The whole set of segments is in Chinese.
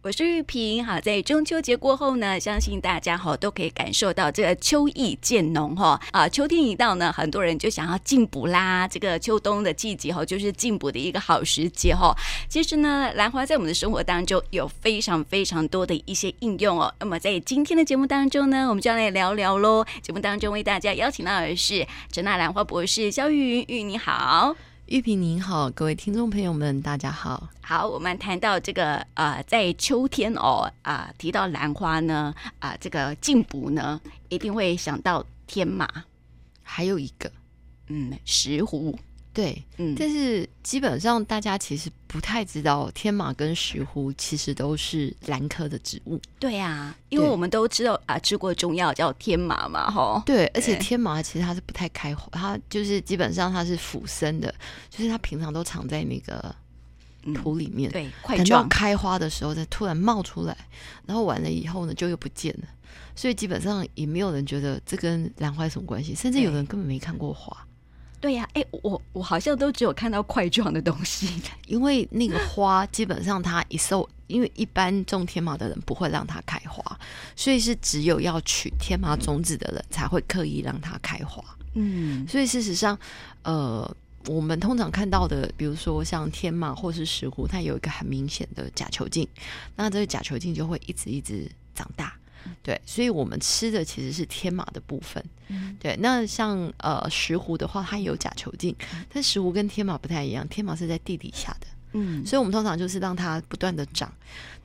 我是玉萍，好，在中秋节过后呢，相信大家哈都可以感受到这个秋意渐浓哈啊，秋天一到呢，很多人就想要进补啦。这个秋冬的季节哈，就是进补的一个好时节哈。其实呢，兰花在我们的生活当中有非常非常多的一些应用哦。那么在今天的节目当中呢，我们就要来聊聊喽。节目当中为大家邀请到的是陈娜兰花博士肖玉云，玉你好。玉萍您好，各位听众朋友们，大家好。好，我们谈到这个呃，在秋天哦啊、呃，提到兰花呢啊、呃，这个进补呢，一定会想到天马，还有一个嗯石斛。对，嗯，但是基本上大家其实不太知道，天麻跟石斛其实都是兰科的植物。对呀、啊，因为我们都知道啊，吃过中药叫天麻嘛，哈。对，而且天麻其实它是不太开花，它就是基本上它是腐生的，就是它平常都藏在那个土里面，嗯、对，等到开花的时候再突然冒出来，然后完了以后呢，就又不见了。所以基本上也没有人觉得这跟兰花有什么关系，甚至有人根本没看过花。对呀、啊，哎，我我好像都只有看到块状的东西，因为那个花基本上它一受，因为一般种天麻的人不会让它开花，所以是只有要取天麻种子的人才会刻意让它开花。嗯，所以事实上，呃，我们通常看到的，比如说像天麻或是石斛，它有一个很明显的假球茎，那这个假球茎就会一直一直长大。对，所以我们吃的其实是天马的部分。嗯、对，那像呃石斛的话，它也有甲球茎，但石斛跟天马不太一样，天马是在地底下的。嗯，所以我们通常就是让它不断的长。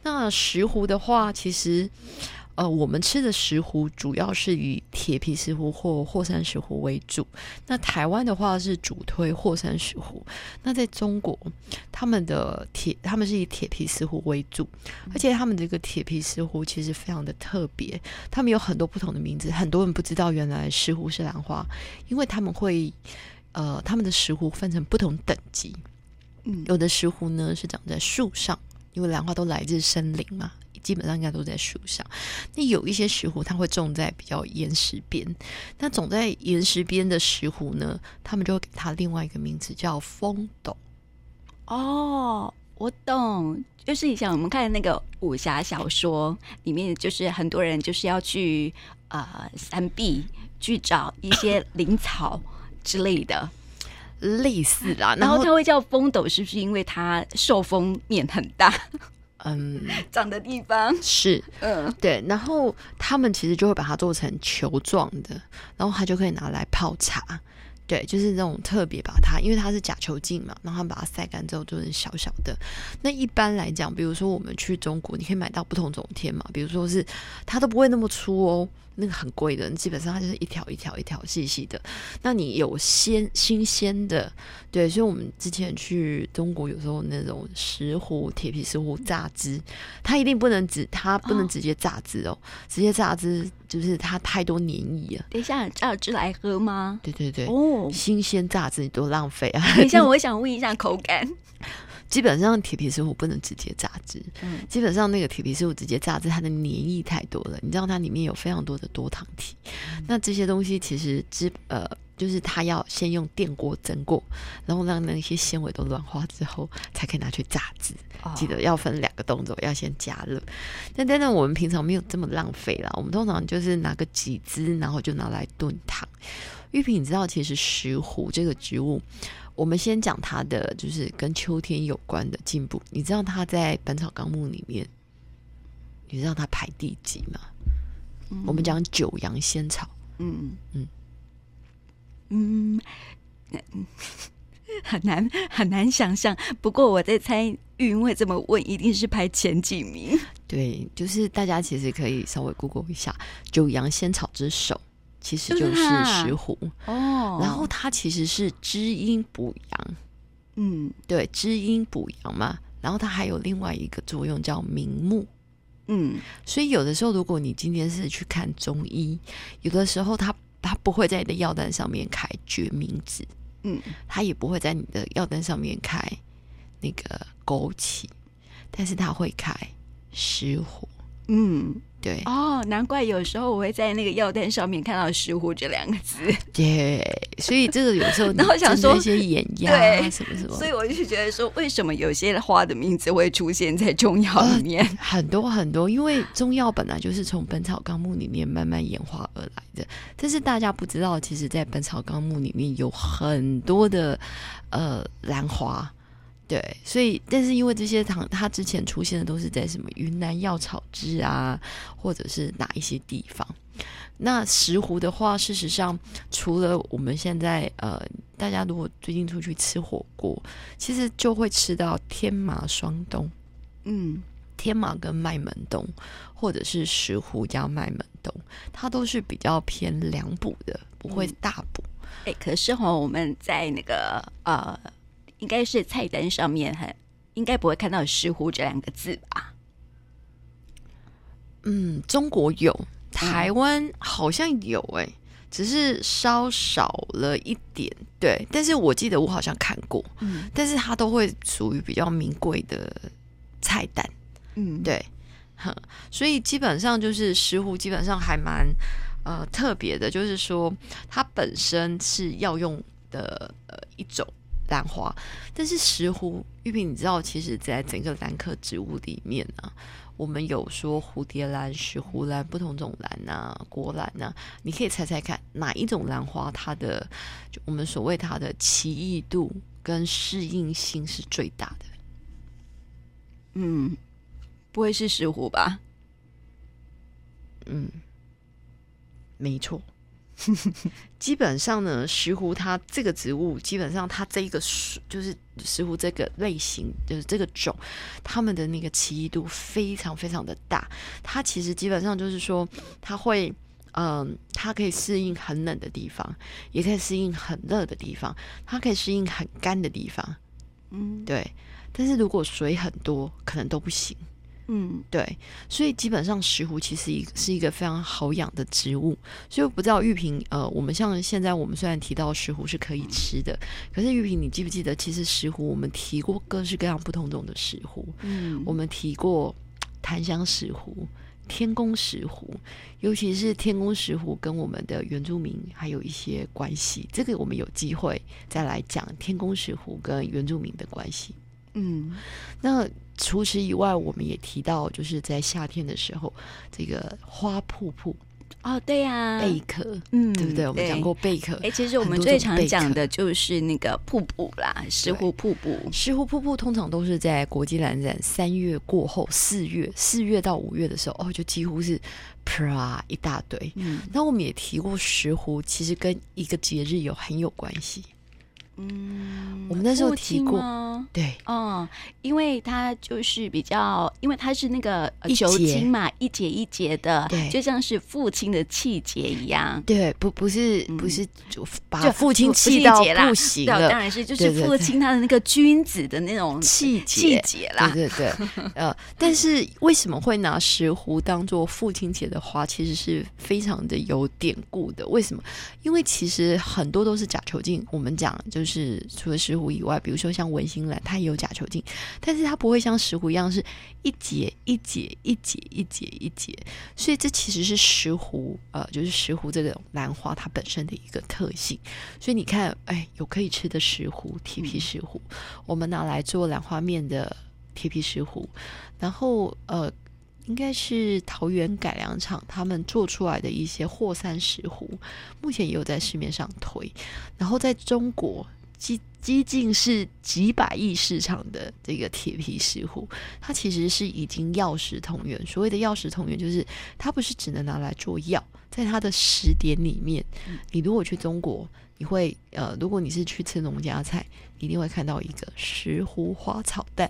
那石斛的话，其实。呃，我们吃的石斛主要是以铁皮石斛或霍山石斛为主。那台湾的话是主推霍山石斛。那在中国，他们的铁他们是以铁皮石斛为主，而且他们这个铁皮石斛其实非常的特别，他们有很多不同的名字，很多人不知道原来石斛是兰花，因为他们会呃他们的石斛分成不同等级，嗯，有的石斛呢是长在树上，因为兰花都来自森林嘛。基本上应该都在树上。那有一些石斛，它会种在比较岩石边。那种在岩石边的石斛呢，他们就会给它另外一个名字叫风斗。哦，我懂，就是以前我们看那个武侠小说里面，就是很多人就是要去啊、呃、山壁去找一些 灵草之类的，类似啦。然后它会叫风斗，是不是因为它受风面很大？嗯，长的地方。是，嗯，对，然后他们其实就会把它做成球状的，然后它就可以拿来泡茶，对，就是那种特别把它，因为它是假球茎嘛，然后把它晒干之后做成小小的。那一般来讲，比如说我们去中国，你可以买到不同种天嘛，比如说是它都不会那么粗哦。那个很贵的，基本上它就是一条一条一条细细的。那你有鲜新鲜的，对，所以我们之前去中国，有时候那种石斛、铁皮石斛榨汁，它一定不能直，它不能直接榨汁哦，哦直接榨汁就是它太多黏液了。等一下，榨汁来喝吗？对对对，哦，新鲜榨汁你多浪费啊！等一下，我想问一下口感。基本上铁皮石斛不能直接榨汁，嗯，基本上那个铁皮石斛直接榨汁，它的黏液太多了，你知道它里面有非常多的多糖体，嗯、那这些东西其实之呃，就是它要先用电锅蒸过，然后让那些纤维都软化之后，才可以拿去榨汁。哦、记得要分两个动作，要先加热。但但是我们平常没有这么浪费啦，我们通常就是拿个几支，然后就拿来炖汤。玉萍，你知道其实石斛这个植物。我们先讲它的，就是跟秋天有关的进步。你知道它在《本草纲目》里面，你知道它排第几吗？嗯、我们讲九阳仙草。嗯嗯嗯嗯，很难很难想象。不过我在猜，玉云会这么问，一定是排前几名。对，就是大家其实可以稍微 Google 一下九阳仙草之首。其实就是石斛哦，然后它其实是滋阴补阳，嗯，对，滋阴补阳嘛。然后它还有另外一个作用叫明目，嗯，所以有的时候如果你今天是去看中医，有的时候他他不会在你的药单上面开决明子，嗯，他也不会在你的药单上面开那个枸杞，但是他会开失火，嗯。对哦，难怪有时候我会在那个药单上面看到“石斛”这两个字。对，所以这个有时候，那我想说一些眼压啊什么什么，所以我就觉得说，为什么有些花的名字会出现在中药里面？呃，很多很多，因为中药本来就是从《本草纲目》里面慢慢演化而来的。但是大家不知道，其实，在《本草纲目》里面有很多的呃兰花。对，所以但是因为这些糖，它之前出现的都是在什么云南药草汁啊，或者是哪一些地方？那石斛的话，事实上除了我们现在呃，大家如果最近出去吃火锅，其实就会吃到天麻双冬，嗯，天麻跟麦门冬，或者是石斛加麦门冬，它都是比较偏凉补的，不会大补。哎、嗯，可是哈，我们在那个呃。应该是菜单上面很应该不会看到“石斛”这两个字吧？嗯，中国有，台湾好像有哎、欸，只是稍少了一点。对，但是我记得我好像看过，嗯，但是它都会属于比较名贵的菜单，嗯，对，哼，所以基本上就是石斛，基本上还蛮呃特别的，就是说它本身是药用的呃一种。兰花，但是石斛玉萍，你知道，其实，在整个兰科植物里面呢、啊，我们有说蝴蝶兰、石斛兰不同种兰啊，国兰啊，你可以猜猜看，哪一种兰花它的就我们所谓它的奇异度跟适应性是最大的？嗯，不会是石斛吧？嗯，没错。基本上呢，石斛它这个植物，基本上它这一个树就是石斛这个类型，就是这个种，它们的那个奇异度非常非常的大。它其实基本上就是说，它会，嗯、呃，它可以适应很冷的地方，也可以适应很热的地方，它可以适应很干的地方。嗯，对。但是如果水很多，可能都不行。嗯，对，所以基本上石斛其实一是一个非常好养的植物，所以我不知道玉萍，呃，我们像现在我们虽然提到石斛是可以吃的，可是玉萍，你记不记得，其实石斛我们提过各式各样不同种的石斛，嗯，我们提过檀香石斛、天宫石斛，尤其是天宫石斛跟我们的原住民还有一些关系，这个我们有机会再来讲天宫石斛跟原住民的关系，嗯，那。除此以外，我们也提到，就是在夏天的时候，这个花瀑布哦，对呀、啊，贝壳，嗯，对不对？我们讲过贝壳。哎，其实我们最常讲的就是那个瀑布啦，石湖瀑布。石湖瀑布通常都是在国际兰展三月过后，四月四月到五月的时候，哦，就几乎是啪一大堆。嗯，那我们也提过，石湖其实跟一个节日有很有关系。嗯，我们那时候提过，对，嗯，因为他就是比较，因为他是那个球茎嘛，一节一节的，对，就像是父亲的气节一样，对，不不是不是就把父亲气到不行了，当然是就是父亲他的那个君子的那种气气节啦，对对对，呃，但是为什么会拿石斛当做父亲节的花，其实是非常的有典故的，为什么？因为其实很多都是假球茎，我们讲就。就是除了石斛以外，比如说像文心兰，它也有假球茎，但是它不会像石斛一样是一节一节一节一节一节，所以这其实是石斛呃，就是石斛这个兰花它本身的一个特性。所以你看，哎，有可以吃的石斛，铁皮石斛，嗯、我们拿来做兰花面的铁皮石斛，然后呃。应该是桃园改良厂他们做出来的一些霍山石斛，目前也有在市面上推。然后在中国，几几近是几百亿市场的这个铁皮石斛，它其实是已经药食同源。所谓的药食同源，就是它不是只能拿来做药，在它的食点里面，你如果去中国，你会呃，如果你是去吃农家菜，一定会看到一个石斛花草蛋。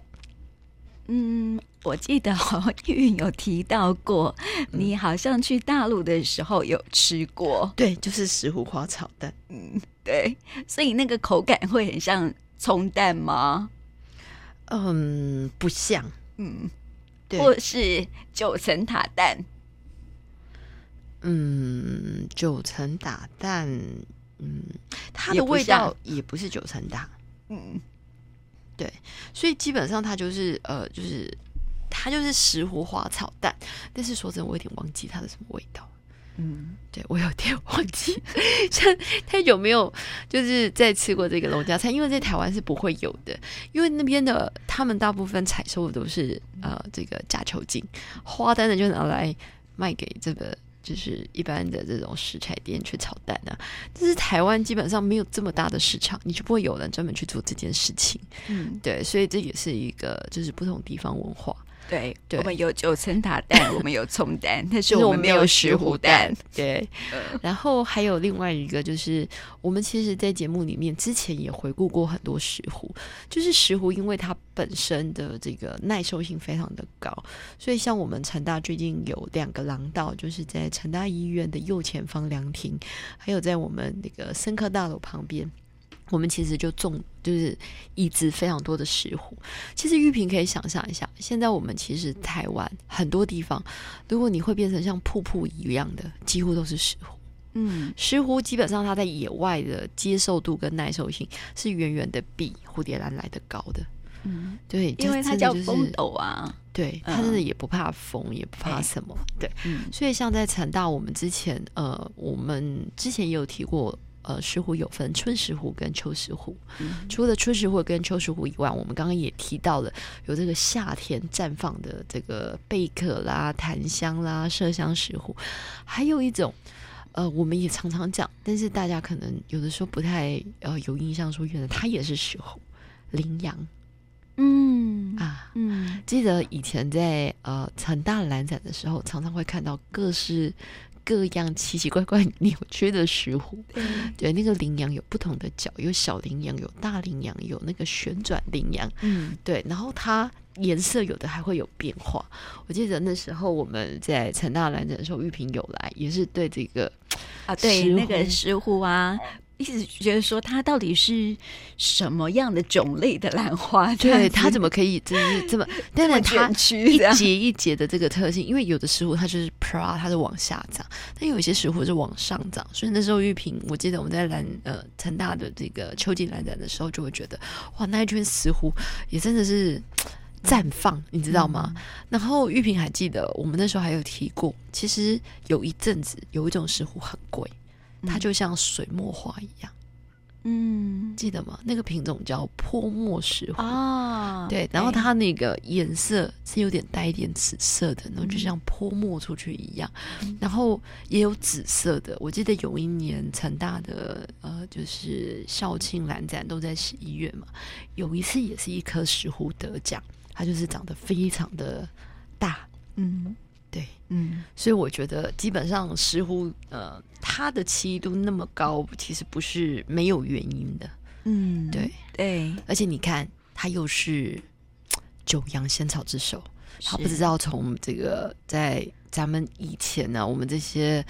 嗯，我记得好像玉有提到过，你好像去大陆的时候有吃过，对，就是石斛花炒蛋，嗯，对，所以那个口感会很像葱蛋吗？嗯，不像，嗯，对，或是九层塔蛋，嗯，九层塔蛋，嗯，它的味道也不是九层塔，嗯。对，所以基本上它就是呃，就是它就是石斛花草蛋，但是说真的，我有点忘记它的什么味道。嗯，对，我有点忘记，像太久没有就是在吃过这个农家菜，因为在台湾是不会有的，因为那边的他们大部分采收的都是呃这个假球茎，花单的就拿来卖给这个就是一般的这种食材店去炒蛋啊，但是台湾基本上没有这么大的市场，你就不会有人专门去做这件事情，嗯，对，所以这也是一个就是不同地方文化。对，对，我们有九层塔蛋，我们有葱蛋，但是我们没有石斛蛋。对，然后还有另外一个，就是我们其实，在节目里面之前也回顾过很多石斛，就是石斛，因为它本身的这个耐受性非常的高，所以像我们成大最近有两个廊道，就是在成大医院的右前方凉亭，还有在我们那个深科大楼旁边。我们其实就种，就是移植非常多的石斛。其实玉萍可以想象一下，现在我们其实台湾很多地方，如果你会变成像瀑布一样的，几乎都是石斛。嗯，石斛基本上它在野外的接受度跟耐受性是远远的比蝴蝶兰来的高的。嗯，对，因为它叫风斗啊。对，它真的也不怕风，嗯、也不怕什么。对，嗯、所以像在成大，我们之前呃，我们之前也有提过。呃，石斛有分春石斛跟秋石斛。嗯、除了春石斛跟秋石斛以外，我们刚刚也提到了有这个夏天绽放的这个贝壳啦、檀香啦、麝香石斛，还有一种，呃，我们也常常讲，但是大家可能有的时候不太呃有印象，说原来它也是石斛，羚羊。嗯啊，嗯，记得以前在呃很大的兰展的时候，常常会看到各式。各样奇奇怪怪扭曲的石斛，嗯、对，那个羚羊有不同的角，有小羚羊，有大羚羊，有那个旋转羚羊，嗯，对，然后它颜色有的还会有变化。我记得那时候我们在成大兰展的时候，玉萍有来，也是对这个啊，对那个石斛啊。一直觉得说它到底是什么样的种类的兰花？对，它怎么可以就是这么？但是它一节一节的这个特性，因为有的石斛它就是啪，它是往下长；但有一些石斛是往上长。所以那时候玉萍，我记得我们在兰呃成大的这个秋季兰展的时候，就会觉得哇，那一圈石斛也真的是绽放，嗯、你知道吗？嗯、然后玉萍还记得我们那时候还有提过，其实有一阵子有一种石斛很贵。它就像水墨画一样，嗯，记得吗？那个品种叫泼墨石斛啊，对，然后它那个颜色是有点带一点紫色的，然后就像泼墨出去一样，嗯、然后也有紫色的。我记得有一年成大的呃，就是校庆兰展都在十一月嘛，有一次也是一颗石斛得奖，它就是长得非常的大，嗯。对，嗯，所以我觉得基本上似乎，呃，它的奇异度那么高，其实不是没有原因的，嗯，对。对，而且你看，它又是九阳仙草之首，他是不知道从这个在咱们以前呢、啊，我们这些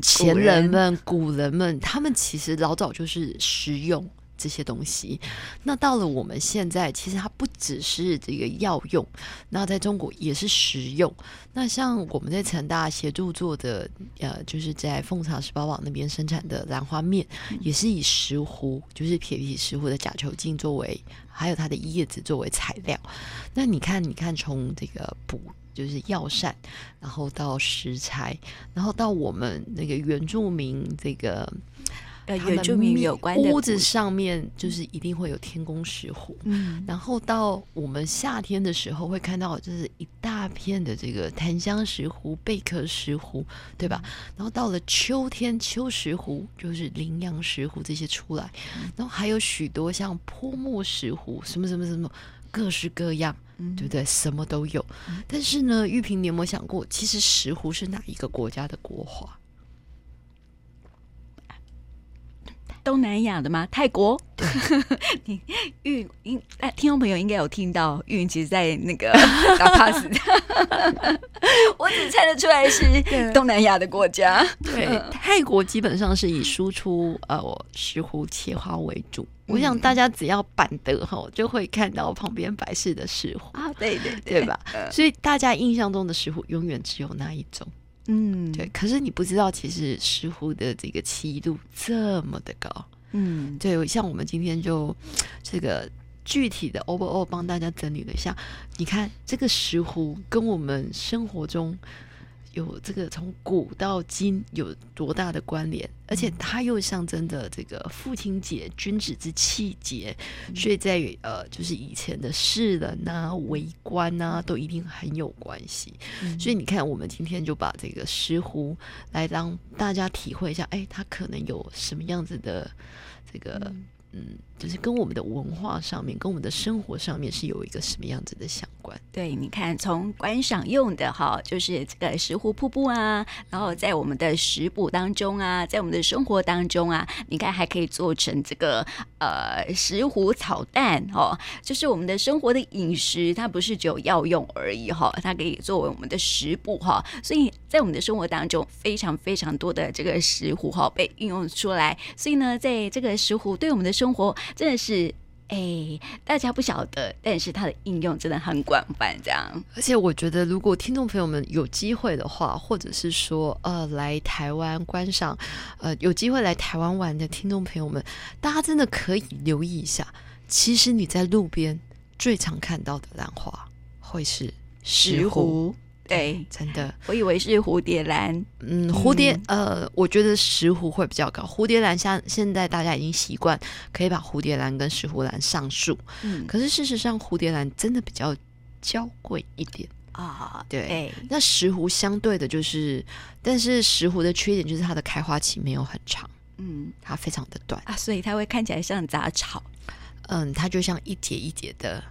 前人们、古人，古人们，他们其实老早就是食用。这些东西，那到了我们现在，其实它不只是这个药用，那在中国也是食用。那像我们在成大协助做的，呃，就是在凤巢十八网那边生产的兰花面，也是以石斛，就是铁皮石斛的甲球茎作为，还有它的叶子作为材料。那你看，你看，从这个补就是药膳，然后到食材，然后到我们那个原住民这个。呃，原住民有关的屋子上面就是一定会有天宫石斛，嗯，然后到我们夏天的时候会看到，就是一大片的这个檀香石斛、贝壳石斛，对吧？然后到了秋天，秋石斛就是羚羊石斛这些出来，然后还有许多像泼墨石斛，什么什么什么，各式各样，对不对？什么都有。但是呢，玉萍，你有没有想过，其实石斛是哪一个国家的国花？东南亚的吗？泰国？对，你玉应哎，听众朋友应该有听到玉云，其实在那个 打 pass，我只猜得出来是东南亚的国家。对，泰国基本上是以输出呃石斛切花为主。嗯、我想大家只要板德哈，就会看到旁边摆饰的石斛啊，对对对，对吧？所以大家印象中的石斛永远只有那一种。嗯，对。可是你不知道，其实石斛的这个奇异度这么的高。嗯，对。像我们今天就这个具体的 overall 帮大家整理了一下，你看这个石斛跟我们生活中。有这个从古到今有多大的关联，而且它又象征着这个父亲节、君子之气节，所以在呃，就是以前的士人啊、为官啊，都一定很有关系。所以你看，我们今天就把这个石斛来让大家体会一下，哎，它可能有什么样子的这个。嗯，就是跟我们的文化上面，跟我们的生活上面是有一个什么样子的相关？对，你看，从观赏用的哈，就是这个石斛瀑布啊，然后在我们的食补当中啊，在我们的生活当中啊，你看还可以做成这个呃石斛炒蛋哦，就是我们的生活的饮食，它不是只有药用而已哈，它可以作为我们的食补哈，所以在我们的生活当中，非常非常多的这个石斛哈被运用出来，所以呢，在这个石斛对我们的生活真的是，哎、欸，大家不晓得，但是它的应用真的很广泛，这样。而且我觉得，如果听众朋友们有机会的话，或者是说，呃，来台湾观赏，呃，有机会来台湾玩的听众朋友们，大家真的可以留意一下。其实你在路边最常看到的兰花，会是石斛。对，真的，我以为是蝴蝶兰。嗯，蝴蝶，呃，我觉得石斛会比较高。蝴蝶兰像现在大家已经习惯可以把蝴蝶兰跟石斛兰上树，嗯，可是事实上蝴蝶兰真的比较娇贵一点。啊。对，欸、那石斛相对的就是，但是石斛的缺点就是它的开花期没有很长，嗯，它非常的短。啊，所以它会看起来像杂草。嗯，它就像一节一节的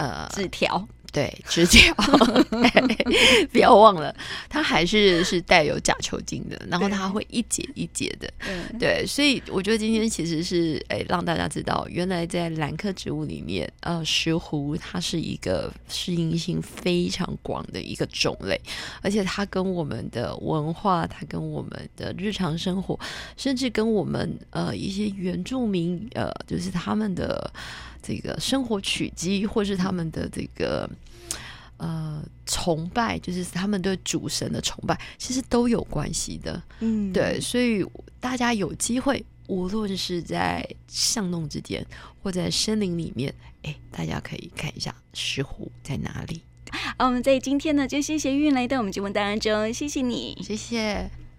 呃纸条。对，纸条 不要忘了，它还是是带有甲球茎的，然后它会一节一节的，对，所以我觉得今天其实是哎让大家知道，原来在兰科植物里面，呃，石斛它是一个适应性非常广的一个种类，而且它跟我们的文化，它跟我们的日常生活，甚至跟我们呃一些原住民呃，就是他们的。这个生活取机，或是他们的这个呃崇拜，就是他们对主神的崇拜，其实都有关系的。嗯，对，所以大家有机会，无论是在巷弄之间，或在森林里面，哎，大家可以看一下石虎在哪里。好，我们在今天呢，就谢谢韵来到我们节目当中，谢谢你，谢谢。